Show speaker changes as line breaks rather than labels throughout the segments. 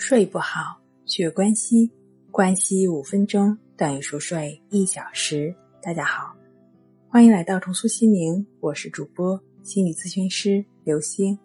睡不好，学关西，关西五分钟等于熟睡一小时。大家好，欢迎来到重塑心灵，我是主播心理咨询师刘星。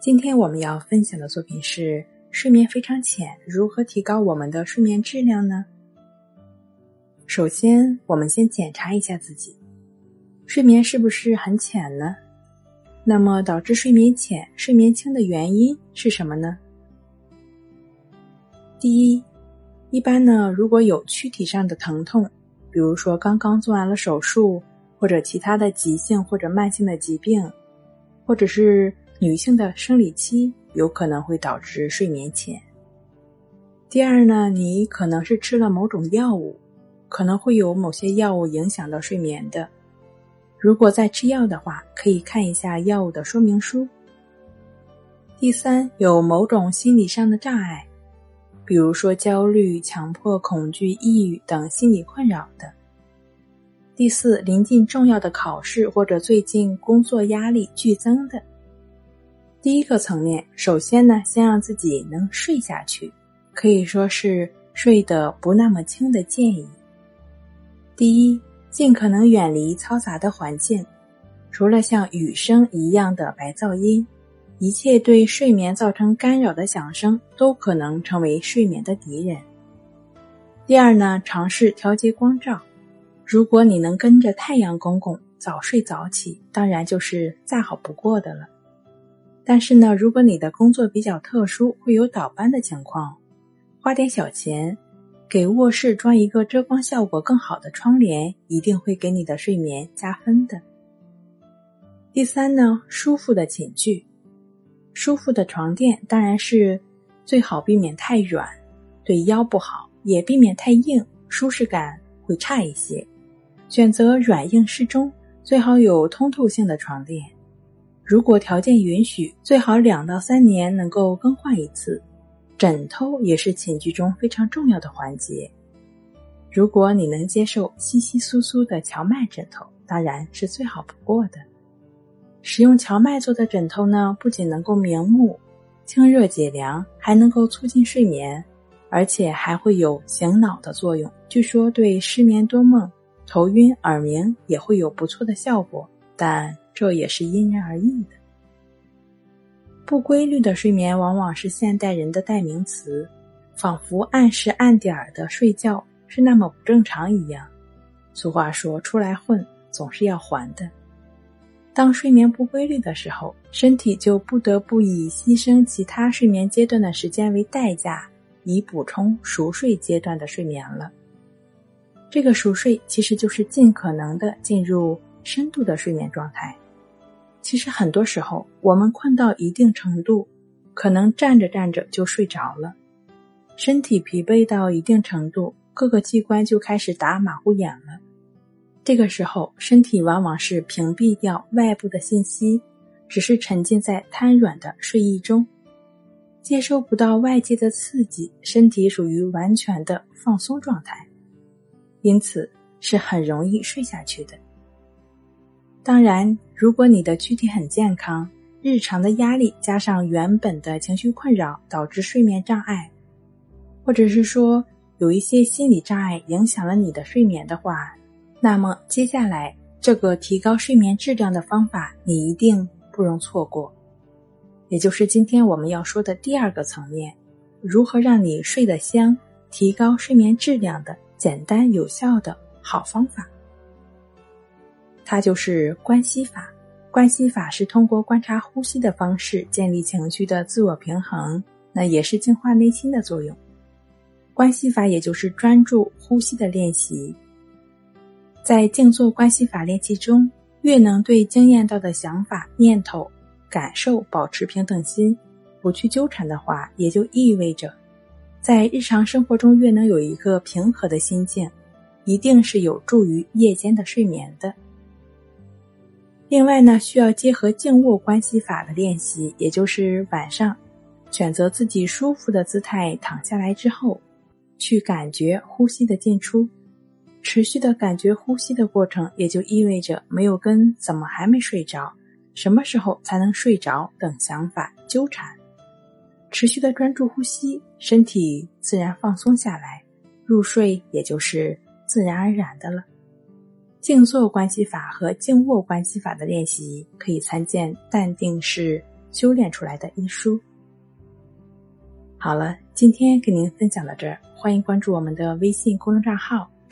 今天我们要分享的作品是：睡眠非常浅，如何提高我们的睡眠质量呢？首先，我们先检查一下自己，睡眠是不是很浅呢？那么，导致睡眠浅、睡眠轻的原因是什么呢？第一，一般呢，如果有躯体上的疼痛，比如说刚刚做完了手术，或者其他的急性或者慢性的疾病，或者是女性的生理期，有可能会导致睡眠浅。第二呢，你可能是吃了某种药物，可能会有某些药物影响到睡眠的。如果在吃药的话，可以看一下药物的说明书。第三，有某种心理上的障碍。比如说焦虑、强迫、恐惧、抑郁等心理困扰的。第四，临近重要的考试或者最近工作压力剧增的。第一个层面，首先呢，先让自己能睡下去，可以说是睡得不那么轻的建议。第一，尽可能远离嘈杂的环境，除了像雨声一样的白噪音。一切对睡眠造成干扰的响声都可能成为睡眠的敌人。第二呢，尝试调节光照。如果你能跟着太阳公公早睡早起，当然就是再好不过的了。但是呢，如果你的工作比较特殊，会有倒班的情况，花点小钱给卧室装一个遮光效果更好的窗帘，一定会给你的睡眠加分的。第三呢，舒服的寝具。舒服的床垫当然是最好避免太软，对腰不好；也避免太硬，舒适感会差一些。选择软硬适中，最好有通透性的床垫。如果条件允许，最好两到三年能够更换一次。枕头也是寝具中非常重要的环节。如果你能接受稀稀疏疏的荞麦枕头，当然是最好不过的。使用荞麦做的枕头呢，不仅能够明目、清热解凉，还能够促进睡眠，而且还会有醒脑的作用。据说对失眠多梦、头晕耳鸣也会有不错的效果，但这也是因人而异的。不规律的睡眠往往是现代人的代名词，仿佛按时按点儿的睡觉是那么不正常一样。俗话说：“出来混，总是要还的。”当睡眠不规律的时候，身体就不得不以牺牲其他睡眠阶段的时间为代价，以补充熟睡阶段的睡眠了。这个熟睡其实就是尽可能的进入深度的睡眠状态。其实很多时候，我们困到一定程度，可能站着站着就睡着了，身体疲惫到一定程度，各个器官就开始打马虎眼了。这个时候，身体往往是屏蔽掉外部的信息，只是沉浸在瘫软的睡意中，接收不到外界的刺激，身体属于完全的放松状态，因此是很容易睡下去的。当然，如果你的躯体很健康，日常的压力加上原本的情绪困扰导致睡眠障碍，或者是说有一些心理障碍影响了你的睡眠的话。那么接下来这个提高睡眠质量的方法，你一定不容错过，也就是今天我们要说的第二个层面，如何让你睡得香、提高睡眠质量的简单有效的好方法。它就是关系法。关系法是通过观察呼吸的方式建立情绪的自我平衡，那也是净化内心的作用。关系法也就是专注呼吸的练习。在静坐关系法练习中，越能对经验到的想法、念头、感受保持平等心，不去纠缠的话，也就意味着，在日常生活中越能有一个平和的心境，一定是有助于夜间的睡眠的。另外呢，需要结合静卧关系法的练习，也就是晚上选择自己舒服的姿态躺下来之后，去感觉呼吸的进出。持续的感觉呼吸的过程，也就意味着没有跟怎么还没睡着、什么时候才能睡着等想法纠缠。持续的专注呼吸，身体自然放松下来，入睡也就是自然而然的了。静坐关系法和静卧关系法的练习，可以参见《淡定是修炼出来的》一书。好了，今天跟您分享到这儿，欢迎关注我们的微信公众账号“